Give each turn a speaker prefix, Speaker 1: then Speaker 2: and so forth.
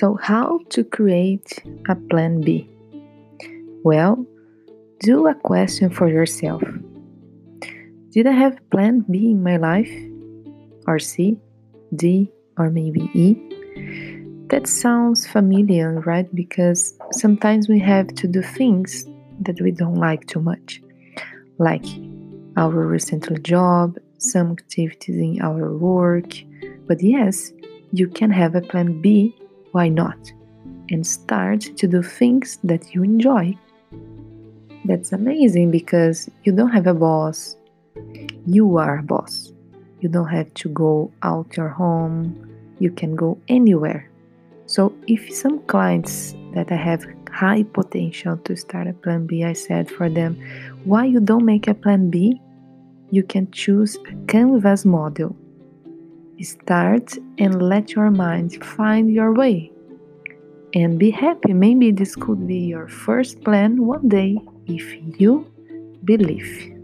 Speaker 1: So, how to create a plan B? Well, do a question for yourself Did I have plan B in my life? Or C, D, or maybe E? That sounds familiar, right? Because sometimes we have to do things that we don't like too much, like our recent job, some activities in our work. But yes, you can have a plan B why not? And start to do things that you enjoy. That's amazing because you don't have a boss. You are a boss. You don't have to go out your home. You can go anywhere. So if some clients that I have high potential to start a plan B, I said for them, why you don't make a plan B? You can choose a canvas model Start and let your mind find your way. And be happy. Maybe this could be your first plan one day if you believe.